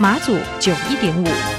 马祖九一点五。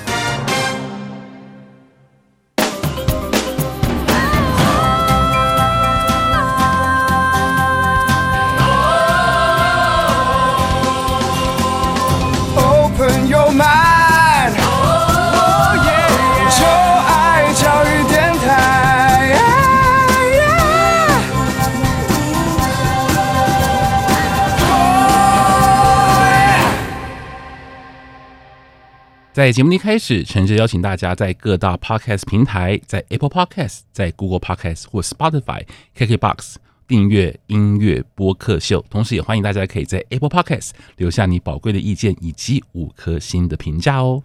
在节目的一开始，诚挚邀请大家在各大 Podcast 平台，在 Apple Podcast、在 Google Podcast 或 Spotify、KKBox 订阅音乐播客秀。同时，也欢迎大家可以在 Apple Podcast 留下你宝贵的意见以及五颗星的评价哦。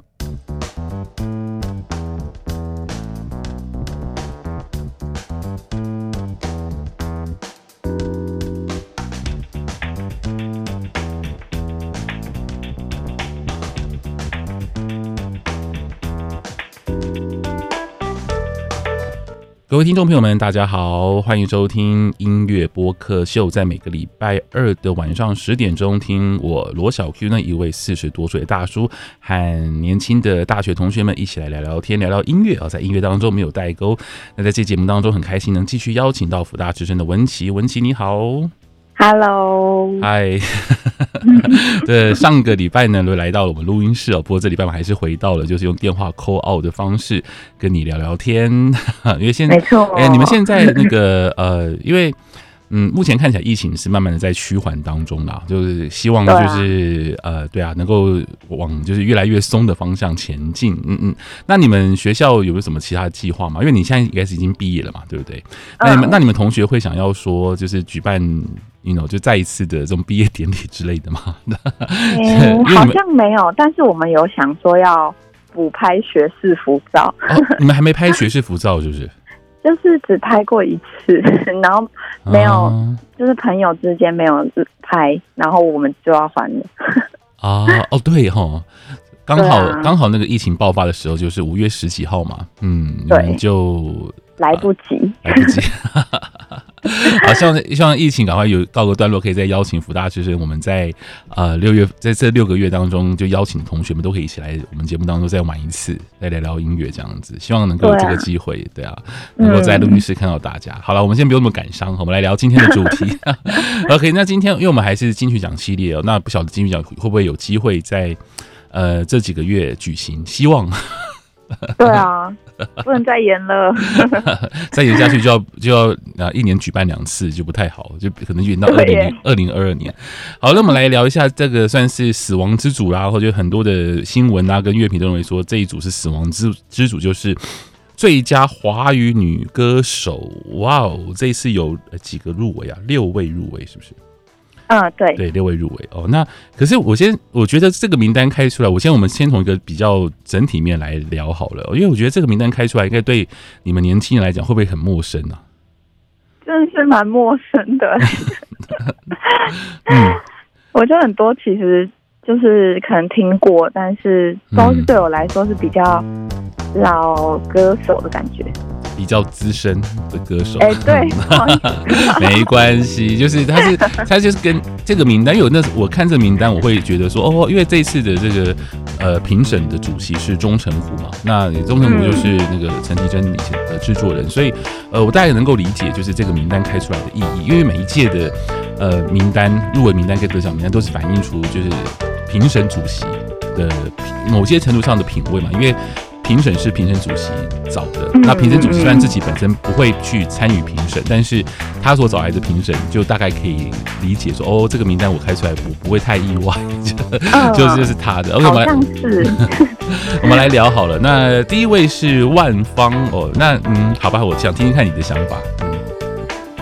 各位听众朋友们，大家好，欢迎收听音乐播客秀。在每个礼拜二的晚上十点钟，听我罗小 Q 呢一位四十多岁的大叔和年轻的大学同学们一起来聊聊天，聊聊音乐啊，在音乐当中没有代沟。那在这节目当中，很开心能继续邀请到福大之声的文琪，文琪你好。Hello，嗨，对，上个礼拜呢，就来到了我们录音室哦。不过这礼拜我们还是回到了，就是用电话 call out 的方式跟你聊聊天。因为现在，没错，哎，你们现在那个呃，因为。嗯，目前看起来疫情是慢慢的在趋缓当中啦，就是希望就是、啊、呃，对啊，能够往就是越来越松的方向前进。嗯嗯，那你们学校有没有什么其他的计划吗？因为你现在应该是已经毕业了嘛，对不对？那你们、嗯、那你们同学会想要说，就是举办，you know，就再一次的这种毕业典礼之类的吗？嗯，好像没有，但是我们有想说要补拍学士服照。哦，你们还没拍学士服照是不是？就是只拍过一次，然后没有，啊、就是朋友之间没有拍，然后我们就要还了。啊，哦，对哈，刚好刚、啊、好那个疫情爆发的时候就是五月十几号嘛，嗯，对，就来不及，啊、来不及。好，希望希望疫情赶快有告个段落，可以再邀请福大学生，我们在呃六月在这六个月当中，就邀请同学们都可以一起来我们节目当中再玩一次，再聊聊音乐这样子。希望能够有这个机会，对啊，能够在录音室看到大家。嗯、好了，我们先不用那么感伤，我们来聊今天的主题。OK，那今天因为我们还是金曲奖系列哦，那不晓得金曲奖会不会有机会在呃这几个月举行？希望。对啊。不能再延了，再延下去就要就要啊，一年举办两次就不太好，就可能延到二零二零二二年。好，那我们来聊一下这个算是死亡之组啦，或者很多的新闻啊，跟乐评都认为说这一组是死亡之之组，就是最佳华语女歌手。哇哦，这一次有几个入围啊？六位入围是不是？嗯，对对，六位入围哦。那可是我先，我觉得这个名单开出来，我先我们先从一个比较整体面来聊好了，因为我觉得这个名单开出来，应该对你们年轻人来讲会不会很陌生呢？啊？真的是蛮陌生的。嗯，我觉得很多其实就是可能听过，但是都是对我来说是比较老歌手的感觉。比较资深的歌手，哎，对，没关系，就是他是他就是跟这个名单有那我看这个名单，我会觉得说哦，因为这次的这个呃评审的主席是钟成虎嘛，那钟成虎就是那个陈绮贞以前的制作人，所以呃我大概能够理解就是这个名单开出来的意义，因为每一届的呃名单入围名单跟得奖名单都是反映出就是评审主席的某些程度上的品味嘛，因为。评审是评审主席找的，那评审主席虽然自己本身不会去参与评审，但是他所找来的评审就大概可以理解说，哦，这个名单我开出来，我不会太意外，就就是他的。OK，我们来，我们来聊好了。那第一位是万方哦，那嗯，好吧，我想听听看你的想法。嗯，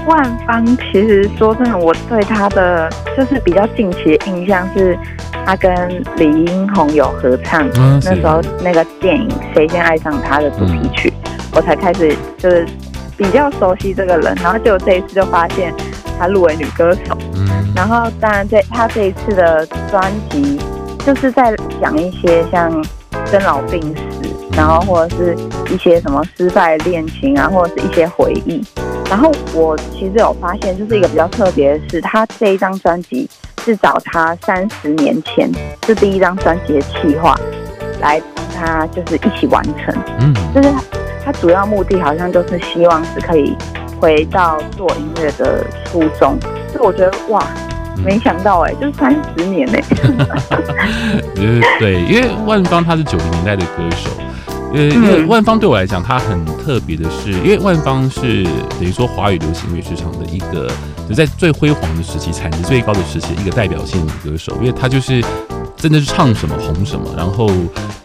万芳其实说真的，我对他的就是比较近期的印象是。他跟李英宏有合唱，嗯那时候那个电影《谁先爱上他》的主题曲，嗯、我才开始就是比较熟悉这个人，然后就这一次就发现他入围女歌手，嗯，然后当然这他这一次的专辑就是在讲一些像生老病死，然后或者是一些什么失败恋情啊，或者是一些回忆。然后我其实有发现，就是一个比较特别的是，他这一张专辑是找他三十年前是第一张专辑的企划来帮他就是一起完成。嗯，就是他主要目的好像就是希望是可以回到做音乐的初衷。所以我觉得哇，没想到哎、欸，就是三十年哎、欸。对，因为万芳他是九零年代的歌手。呃，因为万芳对我来讲，他很特别的是，因为万芳是等于说华语流行乐市场的一个，就在最辉煌的时期、产值最高的时期一个代表性的歌手，因为他就是真的是唱什么红什么，然后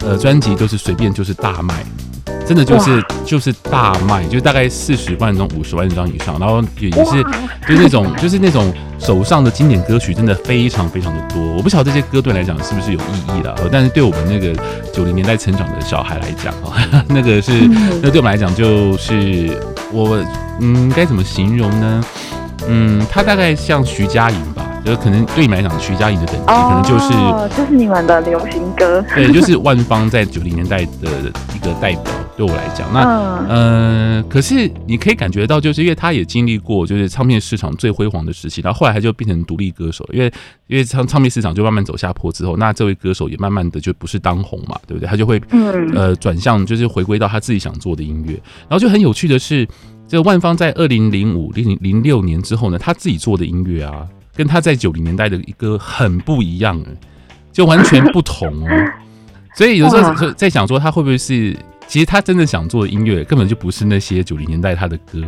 呃，专辑都是随便就是大卖。真的就是就是大卖，就大概四十万张、五十万张以上，然后也也是就那种就是那种手上的经典歌曲，真的非常非常的多。我不晓得这些歌对来讲是不是有意义的，但是对我们那个九零年代成长的小孩来讲，啊，那个是那对我们来讲就是我嗯该怎么形容呢？嗯，他大概像徐佳莹吧。就可能对你们来讲，徐佳莹的等级可能就是，哦，就是你们的流行歌，对，就是万芳在九零年代的一个代表。对我来讲，那嗯、呃，可是你可以感觉到，就是因为他也经历过，就是唱片市场最辉煌的时期，然后后来他就变成独立歌手，因为因为唱唱片市场就慢慢走下坡之后，那这位歌手也慢慢的就不是当红嘛，对不对？他就会呃转向，就是回归到他自己想做的音乐。然后就很有趣的是，这个万芳在二零零五零零六年之后呢，他自己做的音乐啊。跟他在九零年代的一个很不一样，就完全不同哦。所以有时候在想说，他会不会是，其实他真的想做的音乐根本就不是那些九零年代他的歌。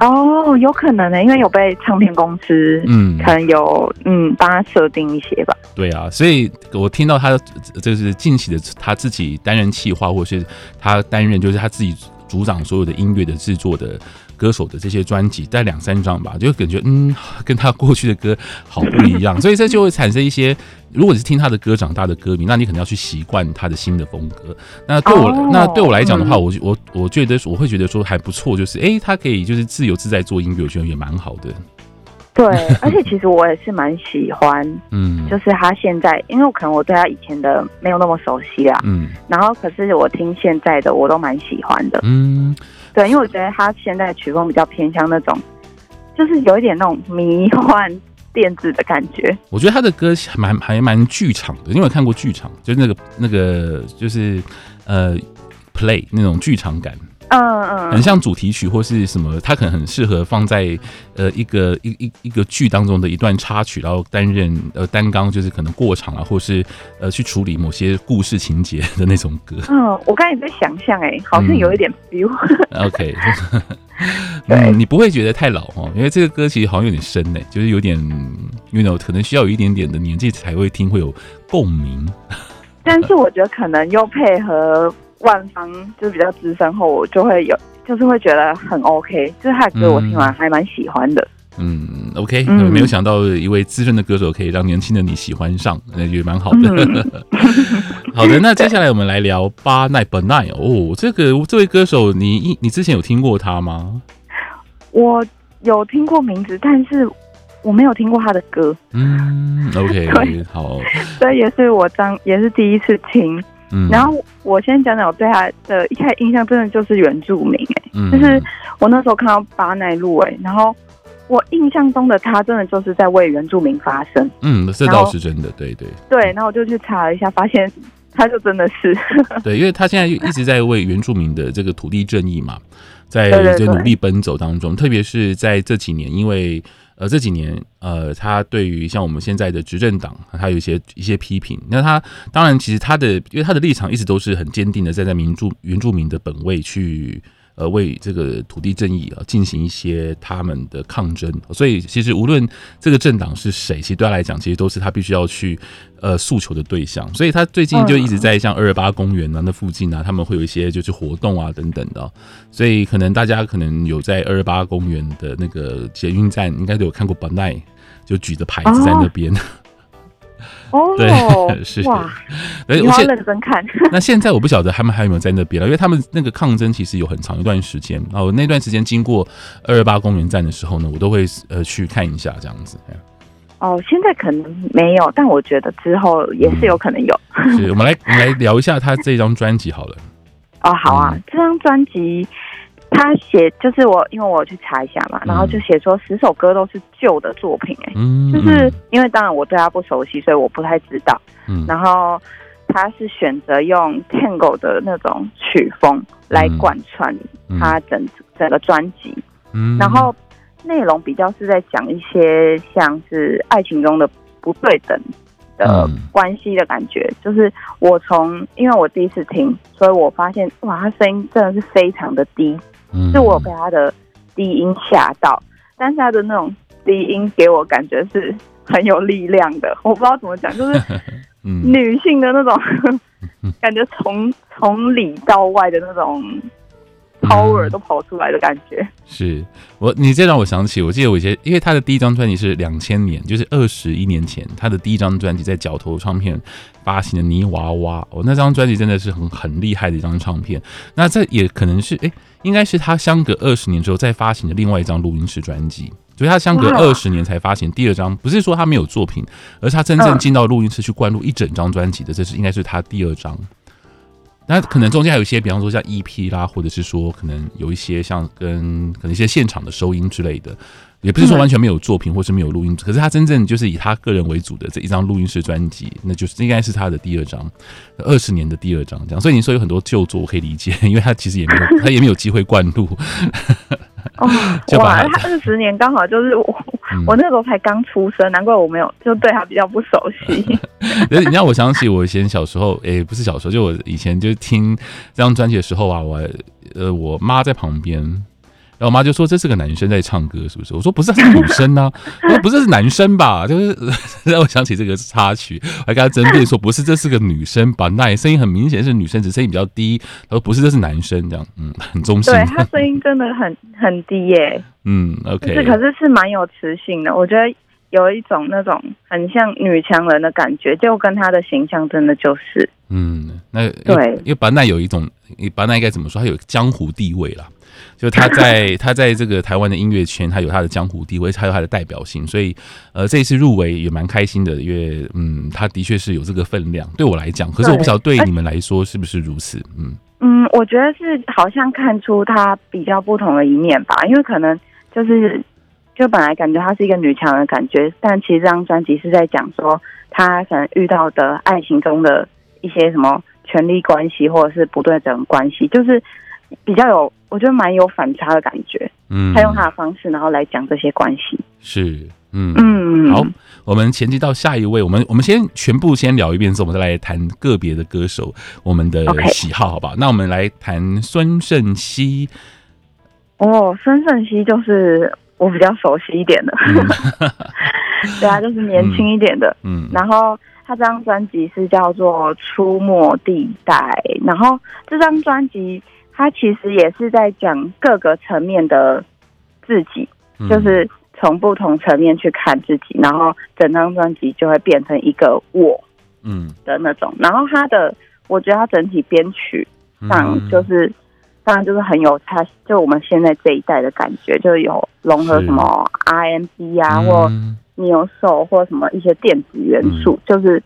哦，有可能呢，因为有被唱片公司，嗯，可能有，嗯，帮他设定一些吧。对啊，所以我听到他就是近期的他自己担任企划，或是他担任就是他自己主掌所有的音乐的制作的。歌手的这些专辑，带两三张吧，就感觉嗯，跟他过去的歌好不一样，所以这就会产生一些，如果你是听他的歌长大的歌迷，那你可能要去习惯他的新的风格。那对我，哦、那对我来讲的话，嗯、我我我觉得我会觉得说还不错，就是哎、欸，他可以就是自由自在做音乐，我觉得也蛮好的。对，而且其实我也是蛮喜欢，嗯，就是他现在，因为我可能我对他以前的没有那么熟悉啦，嗯，然后可是我听现在的我都蛮喜欢的，嗯。对，因为我觉得他现在的曲风比较偏向那种，就是有一点那种迷幻电子的感觉。我觉得他的歌还蛮还蛮剧场的，因为我看过剧场，就是那个那个就是呃 play 那种剧场感。嗯嗯，很像主题曲或是什么，它可能很适合放在呃一个一一一个剧当中的一段插曲，然后担任呃单纲，就是可能过场啊，或是呃去处理某些故事情节的那种歌。嗯，我刚才也在想象，哎，好像有一点 feel。嗯、OK，嗯，你不会觉得太老哦，因为这个歌其实好像有点深呢，就是有点，you know，可能需要有一点点的年纪才会听会有共鸣。但是我觉得可能又配合。万芳就是比较资深后，我就会有，就是会觉得很 OK，就是他的歌我听完还蛮喜欢的。嗯，OK，嗯没有想到一位资深的歌手可以让年轻的你喜欢上，那也蛮好的。嗯、好的，那接下来我们来聊巴奈本奈哦，这个这位歌手你，你你之前有听过他吗？我有听过名字，但是我没有听过他的歌。嗯，OK，对好，所以也是我当也是第一次听。嗯，然后我先讲讲我对他的一开始印象，真的就是原住民哎、欸，嗯、就是我那时候看到巴奈路哎，然后我印象中的他真的就是在为原住民发声，嗯，这倒是真的，对对。对，然后我就去查了一下，发现他就真的是，对，因为他现在一直在为原住民的这个土地正义嘛，在就努力奔走当中，特别是在这几年，因为。呃，这几年，呃，他对于像我们现在的执政党，他有一些一些批评。那他当然，其实他的，因为他的立场一直都是很坚定的，站在民主原住民的本位去。呃，为这个土地正义啊进行一些他们的抗争，所以其实无论这个政党是谁，其实对他来讲，其实都是他必须要去呃诉求的对象。所以他最近就一直在像二二八公园啊那附近啊，他们会有一些就是活动啊等等的。所以可能大家可能有在二二八公园的那个捷运站，应该都有看过巴奈就举着牌子在那边。哦，对，是哇，以后认真看。那现在我不晓得他们还有没有在那边了，因为他们那个抗争其实有很长一段时间。然后那段时间经过二二八公园站的时候呢，我都会呃去看一下这样子。哦，现在可能没有，但我觉得之后也是有可能有。嗯、是，我们来我们来聊一下他这张专辑好了。哦，好啊，嗯、这张专辑。他写就是我，因为我去查一下嘛，然后就写说十首歌都是旧的作品，欸，哎，嗯，就是因为当然我对他不熟悉，所以我不太知道。嗯，然后他是选择用 Tango 的那种曲风来贯穿他整整个专辑，嗯，然后内容比较是在讲一些像是爱情中的不对等的关系的感觉，就是我从因为我第一次听，所以我发现哇，他声音真的是非常的低。是我被他的低音吓到，但是他的那种低音给我感觉是很有力量的，我不知道怎么讲，就是 女性的那种 感觉，从从里到外的那种 power 都跑出来的感觉。是我，你这让我想起，我记得我以前，因为他的第一张专辑是两千年，就是二十一年前，他的第一张专辑在角头唱片发行的《泥娃娃》，哦，那张专辑真的是很很厉害的一张唱片。那这也可能是，哎。应该是他相隔二十年之后再发行的另外一张录音室专辑，所以他相隔二十年才发行第二张，不是说他没有作品，而是他真正进到录音室去灌录一整张专辑的，这是应该是他第二张。那可能中间还有一些，比方说像 EP 啦，或者是说可能有一些像跟可能一些现场的收音之类的。也不是说完全没有作品，或是没有录音，可是他真正就是以他个人为主的这一张录音室专辑，那就是应该是他的第二张，二十年的第二张这样。所以你说有很多旧作我可以理解，因为他其实也没有，他也没有机会灌录。哦，哇，他二十年刚好就是我，嗯、我那时候才刚出生，难怪我没有就对他比较不熟悉。你让我想起我以前小时候，哎、欸，不是小时候，就我以前就听这张专辑的时候啊，我呃，我妈在旁边。然后我妈就说：“这是个男生在唱歌，是不是？”我说：“不是，是女生呢、啊。”我说：“不是，是男生吧？” 就是 让我想起这个插曲，我还跟他争辩说：“不是，这是个女生吧？那声音很明显是女生，只声音比较低。”他说：“不是，这是男生。”这样，嗯，很中性。对，他声音真的很很低耶。嗯，OK，是，可是是蛮有磁性的。我觉得有一种那种很像女强人的感觉，就跟她的形象真的就是。嗯，那对，因为白奈有一种，白奈应该怎么说？她有江湖地位啦。就他在他在这个台湾的音乐圈，他有他的江湖地位，还有他的代表性，所以呃这一次入围也蛮开心的，因为嗯他的确是有这个分量，对我来讲，可是我不晓得对你们来说是不是如此，嗯嗯，我觉得是好像看出他比较不同的一面吧，因为可能就是就本来感觉他是一个女强人的感觉，但其实这张专辑是在讲说他可能遇到的爱情中的一些什么权力关系或者是不对等关系，就是。比较有，我觉得蛮有反差的感觉。嗯，他用他的方式，然后来讲这些关系。是，嗯嗯。好，我们前进到下一位，我们我们先全部先聊一遍之后，我们再来谈个别的歌手，我们的喜好，好不好.那我们来谈孙盛熙。哦，孙盛熙就是我比较熟悉一点的，嗯、对啊，就是年轻一点的。嗯，嗯然后他这张专辑是叫做《出没地带》，然后这张专辑。他其实也是在讲各个层面的自己，嗯、就是从不同层面去看自己，然后整张专辑就会变成一个我，嗯。的那种。嗯、然后他的，我觉得他整体编曲上就是，嗯、当然就是很有他，就我们现在这一代的感觉，就有融合什么 RMB 啊，嗯、或 Neo Soul 或什么一些电子元素，嗯、就是。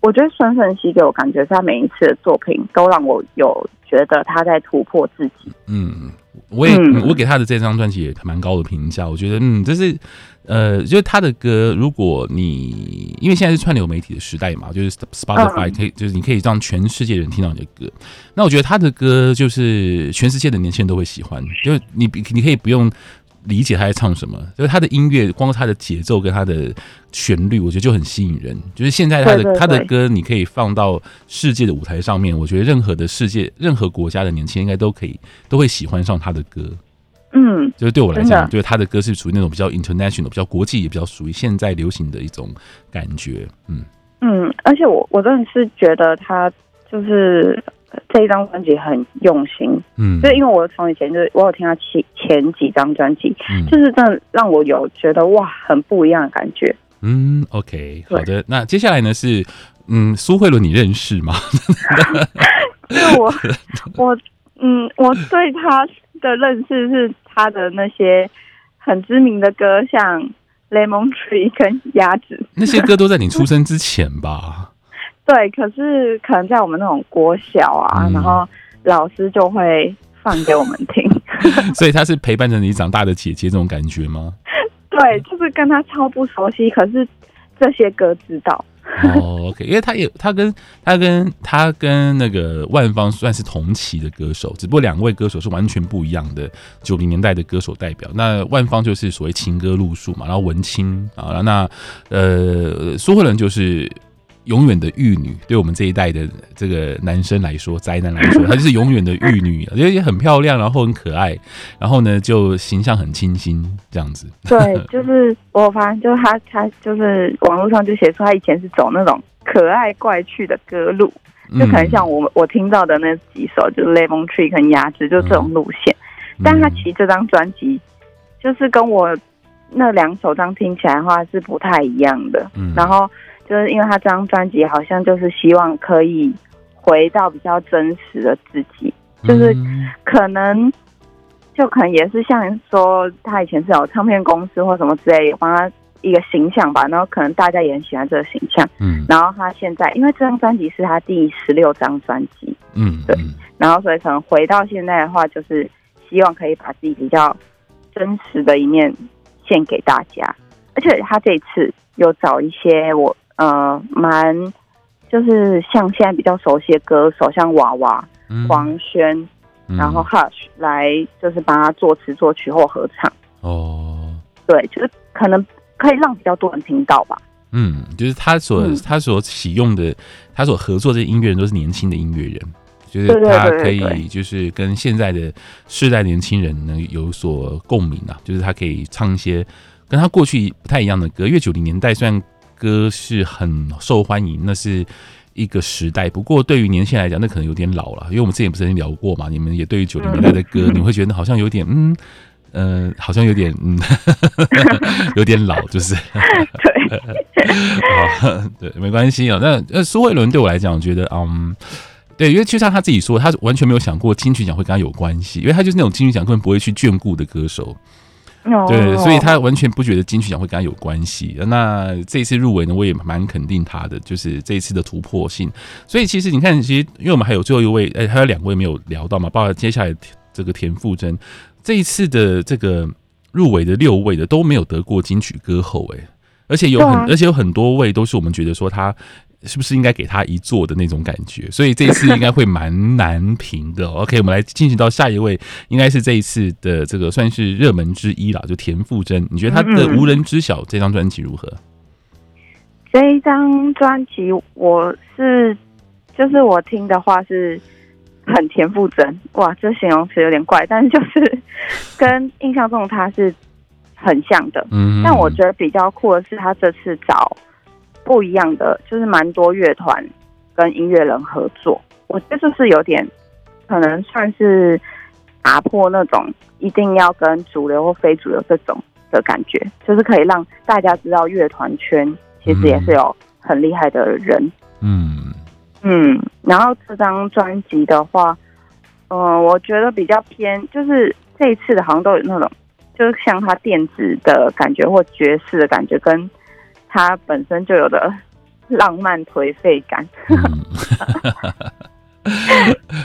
我觉得孙盛希给我感觉，他每一次的作品都让我有觉得他在突破自己。嗯，我也、嗯、我给他的这张专辑也蛮高的评价。我觉得，嗯，就是呃，就是他的歌，如果你因为现在是串流媒体的时代嘛，就是 Spotify 可以，就是你可以让全世界人听到你的歌。那我觉得他的歌就是全世界的年轻人都会喜欢，就是你你可以不用。理解他在唱什么，就是他的音乐，光他的节奏跟他的旋律，我觉得就很吸引人。就是现在他的他的歌，你可以放到世界的舞台上面，我觉得任何的世界、任何国家的年轻人应该都可以都会喜欢上他的歌。嗯，就是对我来讲，就是他的歌是属于那种比较 international、比较国际，也比较属于现在流行的一种感觉。嗯嗯，而且我我真的是觉得他就是。这一张专辑很用心，嗯，就因为我从以前就是我有听他前前几张专辑，嗯，就是真的让我有觉得哇，很不一样的感觉，嗯，OK，好的。那接下来呢是，嗯，苏慧伦你认识吗？是我，我，嗯，我对他的认识是他的那些很知名的歌，像《Lemon Tree》跟《鸭子》，那些歌都在你出生之前吧？对，可是可能在我们那种国小啊，嗯、然后老师就会放给我们听，所以他是陪伴着你长大的姐姐这种感觉吗？对，就是跟他超不熟悉，可是这些歌知道。哦，OK，因为他也他跟他跟他跟那个万芳算是同期的歌手，只不过两位歌手是完全不一样的九零年代的歌手代表。那万芳就是所谓情歌路数嘛，然后文青啊，那呃苏慧伦就是。永远的玉女，对我们这一代的这个男生来说，宅男来说，她就是永远的玉女，而且也很漂亮，然后很可爱，然后呢，就形象很清新这样子。对，就是我发现，就是他，他就是网络上就写出她以前是走那种可爱怪趣的歌路，就可能像我我听到的那几首，就是《Lemon Tree》跟《鸭子》，就这种路线。嗯、但她其实这张专辑，就是跟我那两首张听起来的话是不太一样的。嗯，然后。就是因为他这张专辑好像就是希望可以回到比较真实的自己，就是可能就可能也是像说他以前是有唱片公司或什么之类，帮他一个形象吧，然后可能大家也很喜欢这个形象，嗯，然后他现在因为这张专辑是他第十六张专辑，嗯，对，然后所以可能回到现在的话，就是希望可以把自己比较真实的一面献给大家，而且他这一次有找一些我。呃，蛮就是像现在比较熟悉的歌手，像娃娃、嗯、黄轩，然后 Hush 来就是帮他作词作曲或合唱。哦，对，就是可能可以让比较多人听到吧。嗯，就是他所、嗯、他所启用的，他所合作的这些音乐人都是年轻的音乐人，就是他可以就是跟现在的世代年轻人能有所共鸣啊，就是他可以唱一些跟他过去不太一样的歌，因为九零年代虽然。歌是很受欢迎，那是一个时代。不过对于年轻人来讲，那可能有点老了。因为我们之前不是聊过嘛，你们也对于九零年代的歌，你会觉得好像有点嗯 呃，好像有点嗯，有点老，就是 对，对，没关系啊。那呃，苏慧伦对我来讲，我觉得嗯，对，因为就像他自己说，他完全没有想过金曲奖会跟他有关系，因为他就是那种金曲奖根本不会去眷顾的歌手。对，所以他完全不觉得金曲奖会跟他有关系。那这一次入围呢，我也蛮肯定他的，就是这一次的突破性。所以其实你看，其实因为我们还有最后一位，哎，还有两位没有聊到嘛，包括接下来这个田馥甄，这一次的这个入围的六位的都没有得过金曲歌后，哎，而且有很而且有很多位都是我们觉得说他。是不是应该给他一座的那种感觉？所以这一次应该会蛮难评的。OK，我们来进行到下一位，应该是这一次的这个算是热门之一啦，就田馥甄。你觉得他的《无人知晓》这张专辑如何？这一张专辑我是就是我听的话是很田馥甄，哇，这形容词有点怪，但是就是跟印象中他是很像的。嗯，但我觉得比较酷的是他这次找。不一样的就是蛮多乐团跟音乐人合作，我觉得就是有点可能算是打破那种一定要跟主流或非主流这种的感觉，就是可以让大家知道乐团圈其实也是有很厉害的人。嗯嗯，然后这张专辑的话，嗯、呃，我觉得比较偏，就是这一次的好像都有那种，就是像他电子的感觉或爵士的感觉跟。他本身就有的浪漫颓废感。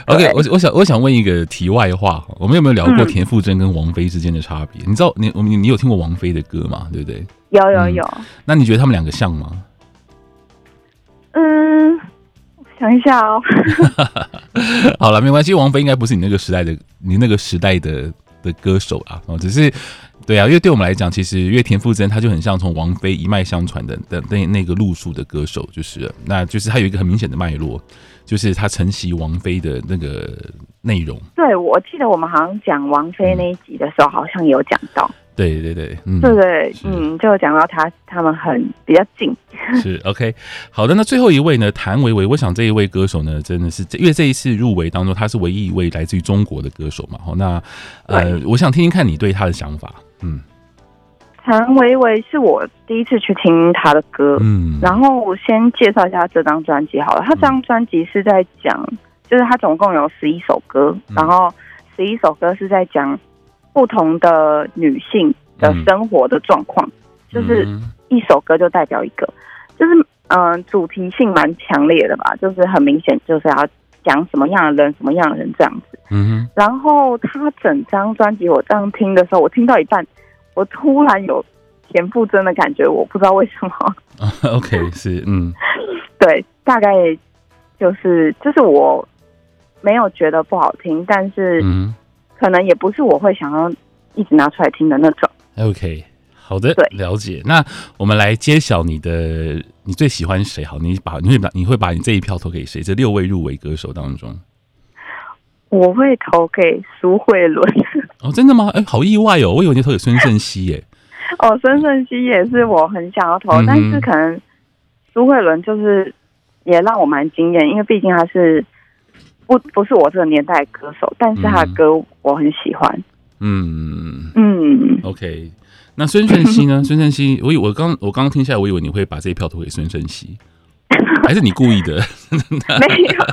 OK，我我想我想问一个题外话，我们有没有聊过田馥甄跟王菲之间的差别？嗯、你知道你我你你有听过王菲的歌吗？对不对？有有有、嗯。那你觉得他们两个像吗？嗯，想一下哦。好了，没关系。王菲应该不是你那个时代的，你那个时代的的歌手啊，哦，只是。对啊，因为对我们来讲，其实因为田馥甄他就很像从王菲一脉相传的的那那个路数的歌手，就是，那就是他有一个很明显的脉络，就是他承袭王菲的那个内容。对，我记得我们好像讲王菲那一集的时候，好像有讲到。对对对，嗯，对对，嗯，就讲到他他们很比较近。是 OK，好的，那最后一位呢，谭维维，我想这一位歌手呢，真的是因为这一次入围当中，他是唯一一位来自于中国的歌手嘛。好，那呃，我想听听看你对他的想法。嗯，谭维维是我第一次去听他的歌，嗯，然后我先介绍一下这张专辑好了。他这张专辑是在讲，就是他总共有十一首歌，然后十一首歌是在讲不同的女性的生活的状况，就是一首歌就代表一个，就是嗯、呃，主题性蛮强烈的吧，就是很明显就是要讲什么样的人，什么样的人这样子。嗯哼，然后他整张专辑我这样听的时候，我听到一半。我突然有田馥甄的感觉，我不知道为什么。OK，是嗯，对，大概就是就是我没有觉得不好听，但是嗯，可能也不是我会想要一直拿出来听的那种。OK，好的，对，了解。那我们来揭晓你的，你最喜欢谁？好，你把你会把你会把你这一票投给谁？这六位入围歌手当中。我会投给苏慧伦 哦，真的吗？哎，好意外哦，我以为你投给孙盛熙耶。哦，孙盛熙也是我很想要投，嗯、但是可能苏慧伦就是也让我蛮惊艳，因为毕竟他是不不是我这个年代歌手，但是他的歌我很喜欢。嗯嗯，OK。那孙盛熙呢？孙盛熙，我以我刚我刚刚听下来，我以为你会把这一票投给孙盛熙。还是你故意的？没有，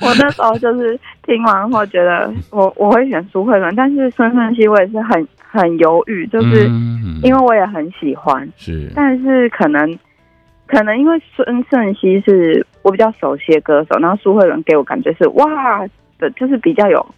我那时候就是听完后觉得我我会选苏慧伦，但是孙盛熙我也是很很犹豫，就是因为我也很喜欢，是，但是可能可能因为孙盛熙是我比较熟悉的歌手，然后苏慧伦给我感觉是哇的，就是比较有。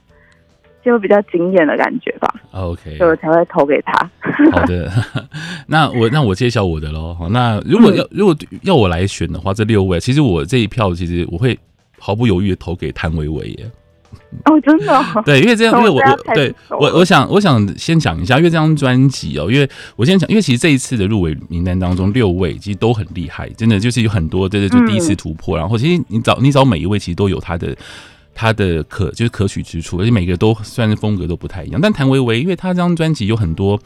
就比较惊艳的感觉吧。OK，所以我才会投给他。好的，那我那我揭晓我的喽。好，那如果要、嗯、如果要我来选的话，这六位其实我这一票其实我会毫不犹豫的投给谭维维耶。哦，真的、哦？对，因为这样，因为我我对我我想我想先讲一下，因为这张专辑哦，因为我先讲，因为其实这一次的入围名单当中，六位其实都很厉害，真的就是有很多对对，就第一次突破。嗯、然后其实你找你找每一位，其实都有他的。他的可就是可取之处，而且每个都虽然风格都不太一样，但谭维维，因为他这张专辑有很多，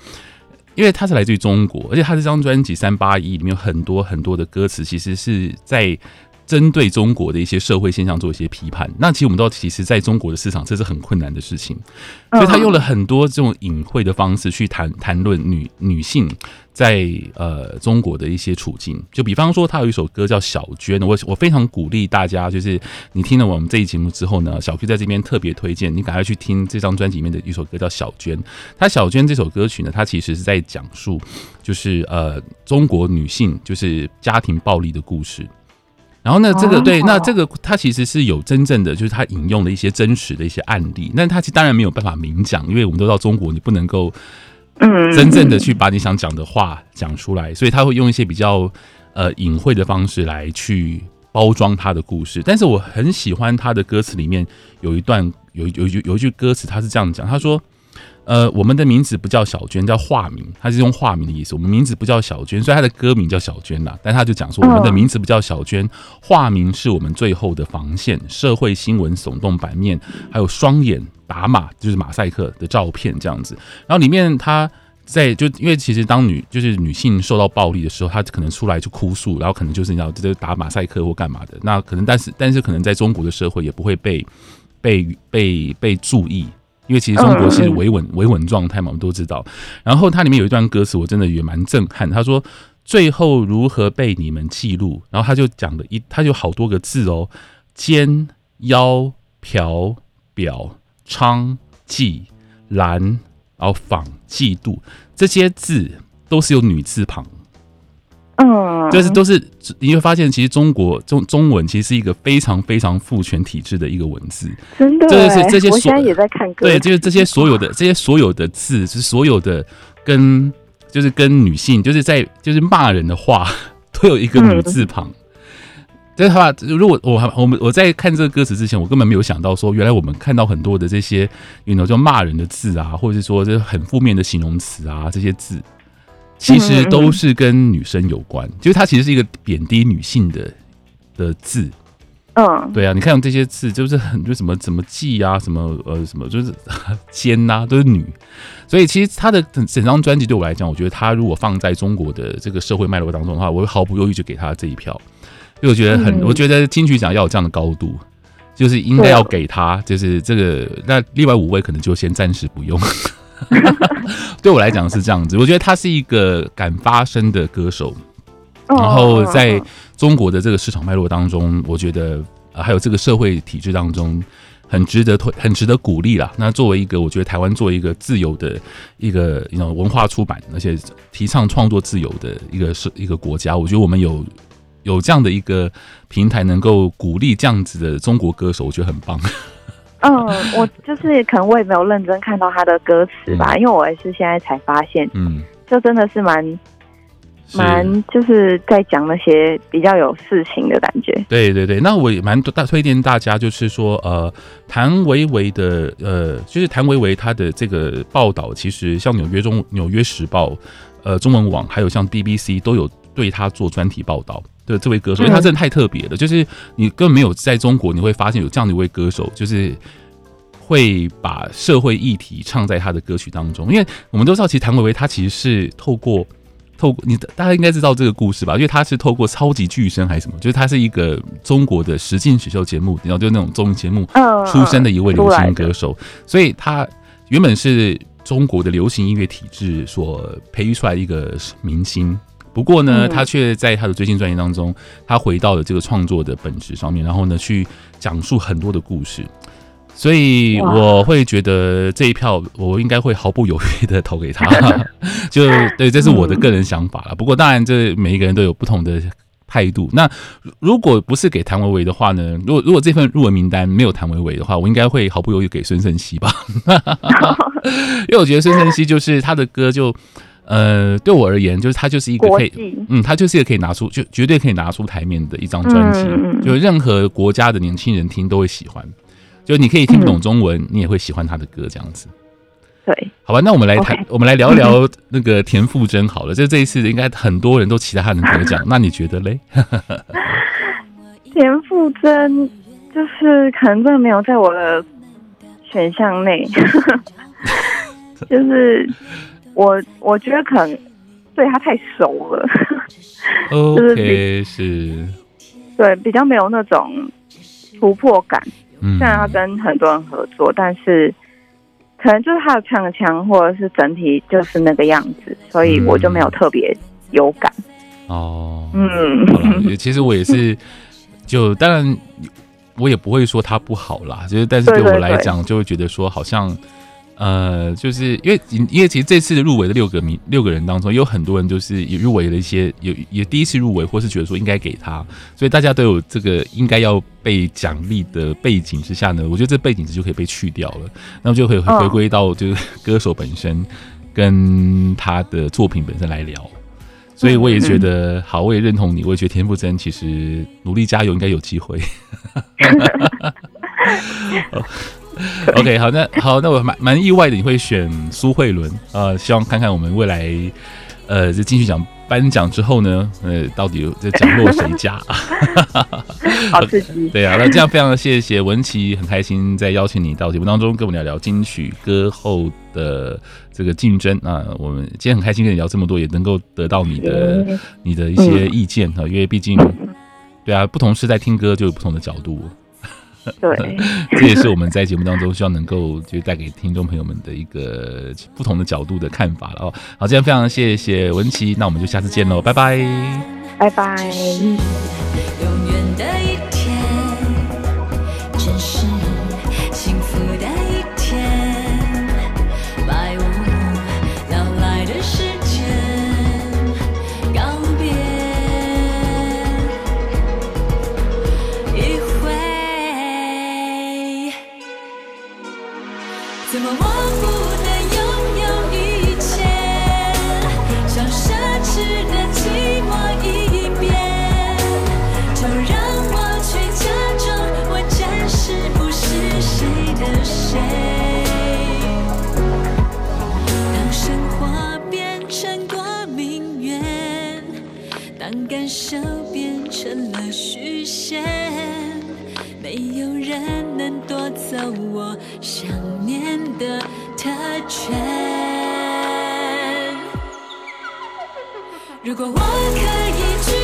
因为他是来自于中国，而且他这张专辑三八一里面有很多很多的歌词，其实是在。针对中国的一些社会现象做一些批判，那其实我们都其实在中国的市场这是很困难的事情，所以他用了很多这种隐晦的方式去谈谈论女女性在呃中国的一些处境。就比方说，他有一首歌叫《小娟》，我我非常鼓励大家，就是你听了我们这一节目之后呢，小 Q 在这边特别推荐你赶快去听这张专辑里面的一首歌叫《小娟》。他《小娟》这首歌曲呢，它其实是在讲述就是呃中国女性就是家庭暴力的故事。然后呢，这个对，那这个他其实是有真正的，就是他引用了一些真实的一些案例。那他其实当然没有办法明讲，因为我们都知道中国，你不能够嗯真正的去把你想讲的话讲出来，所以他会用一些比较呃隐晦的方式来去包装他的故事。但是我很喜欢他的歌词里面有一段有有有有一句歌词，他是这样讲，他说。呃，我们的名字不叫小娟，叫化名，他是用化名的意思。我们名字不叫小娟，所以他的歌名叫小娟呐。但他就讲说，我们的名字不叫小娟，化名是我们最后的防线。社会新闻耸动版面，还有双眼打马，就是马赛克的照片这样子。然后里面他在就因为其实当女就是女性受到暴力的时候，她可能出来就哭诉，然后可能就是你要这打马赛克或干嘛的。那可能但是但是可能在中国的社会也不会被被被被注意。因为其实中国是维稳维稳状态嘛，我们都知道。然后它里面有一段歌词，我真的也蛮震撼。他说：“最后如何被你们记录？”然后他就讲了一，他就好多个字哦：肩腰瓢表、娼、妓、兰，然后仿、嫉妒，这些字都是有女字旁。嗯，就是都是你会发现，其实中国中中文其实是一个非常非常父权体制的一个文字，真的。就是这些，我现在也在看歌。对，就是这些所有的这些所有的字，是所有的跟就是跟女性，就是在就是骂人的话，都有一个女字旁。这话，如果我我们我在看这个歌词之前，我根本没有想到说，原来我们看到很多的这些，有那种骂人的字啊，或者是说这很负面的形容词啊，这些字。其实都是跟女生有关，就是它其实是一个贬低女性的的字。嗯，对啊，你看这些字，就是很就什么什么妓啊，什么呃什么就是奸呐、啊，都是女。所以其实他的整整张专辑对我来讲，我觉得他如果放在中国的这个社会脉络当中的话，我会毫不犹豫就给他这一票，因为我觉得很，我觉得金曲奖要有这样的高度，就是应该要给他，就是这个。那另外五位可能就先暂时不用。对我来讲是这样子，我觉得他是一个敢发声的歌手，然后在中国的这个市场脉络当中，我觉得还有这个社会体制当中。很值得推，很值得鼓励啦。那作为一个，我觉得台湾作为一个自由的一个一种文化出版，而且提倡创作自由的一个是一个国家，我觉得我们有有这样的一个平台，能够鼓励这样子的中国歌手，我觉得很棒。嗯，我就是可能我也没有认真看到他的歌词吧，嗯、因为我也是现在才发现，嗯，就真的是蛮。蛮就是在讲那些比较有事情的感觉。对对对，那我也蛮大推荐大家，就是说呃，谭维维的呃，就是谭维维他的这个报道，其实像纽约中纽约时报、呃中文网，还有像 BBC 都有对他做专题报道的这位歌手，因为他真的太特别了，就是你根本没有在中国，你会发现有这样的一位歌手，就是会把社会议题唱在他的歌曲当中。因为我们都知道，其实谭维维他其实是透过。透过你，大家应该知道这个故事吧？因为他是透过超级巨声还是什么，就是他是一个中国的实境选秀节目，然后就那种综艺节目出身的一位流行歌手，所以他原本是中国的流行音乐体制所培育出来的一个明星。不过呢，他却在他的最新专辑当中，他回到了这个创作的本质上面，然后呢，去讲述很多的故事。所以我会觉得这一票我应该会毫不犹豫的投给他，就对，这是我的个人想法了。不过当然，这每一个人都有不同的态度。那如果不是给谭维维的话呢？如果如果这份入围名单没有谭维维的话，我应该会毫不犹豫给孙盛希吧。因为我觉得孙盛希就是他的歌就呃，对我而言，就是他就是一个可以嗯，他就是一个可以拿出就绝对可以拿出台面的一张专辑，就任何国家的年轻人听都会喜欢。就你可以听不懂中文，嗯、你也会喜欢他的歌，这样子。对，好吧，那我们来谈.我们来聊聊 那个田馥甄好了。就这一次，应该很多人都期待他能得奖，那你觉得嘞？田馥甄就是可能真的没有在我的选项内，就是我我觉得可能对他太熟了。OK，是，对，比较没有那种突破感。虽然他跟很多人合作，但是可能就是他的唱腔或者是整体就是那个样子，所以我就没有特别有感。哦，嗯，其实我也是，就当然我也不会说他不好啦，就是但是对我来讲，就会觉得说好像。呃，就是因为因为其实这次入围的六个名六个人当中，有很多人就是也入围了一些，有也第一次入围，或是觉得说应该给他，所以大家都有这个应该要被奖励的背景之下呢，我觉得这背景值就可以被去掉了，那么就可以回归到就是歌手本身跟他的作品本身来聊，所以我也觉得好，我也认同你，我也觉得田馥甄其实努力加油，应该有机会。OK，好，那好，那我蛮蛮意外的，你会选苏慧伦，呃，希望看看我们未来，呃，这金曲奖颁奖之后呢，呃，到底有这奖落谁家？好刺激，对啊，那这样非常的谢谢文琪，很开心在邀请你到节目当中跟我们聊聊金曲歌后的这个竞争啊，我们今天很开心跟你聊这么多，也能够得到你的你的一些意见啊，因为毕竟，对啊，不同时代听歌就有不同的角度。对，这也是我们在节目当中希望能够就带给听众朋友们的一个不同的角度的看法了哦。好，今天非常谢谢文琪，那我们就下次见喽，拜拜，拜拜。手变成了虚线没有人能夺走我想念的特权。如果我可以去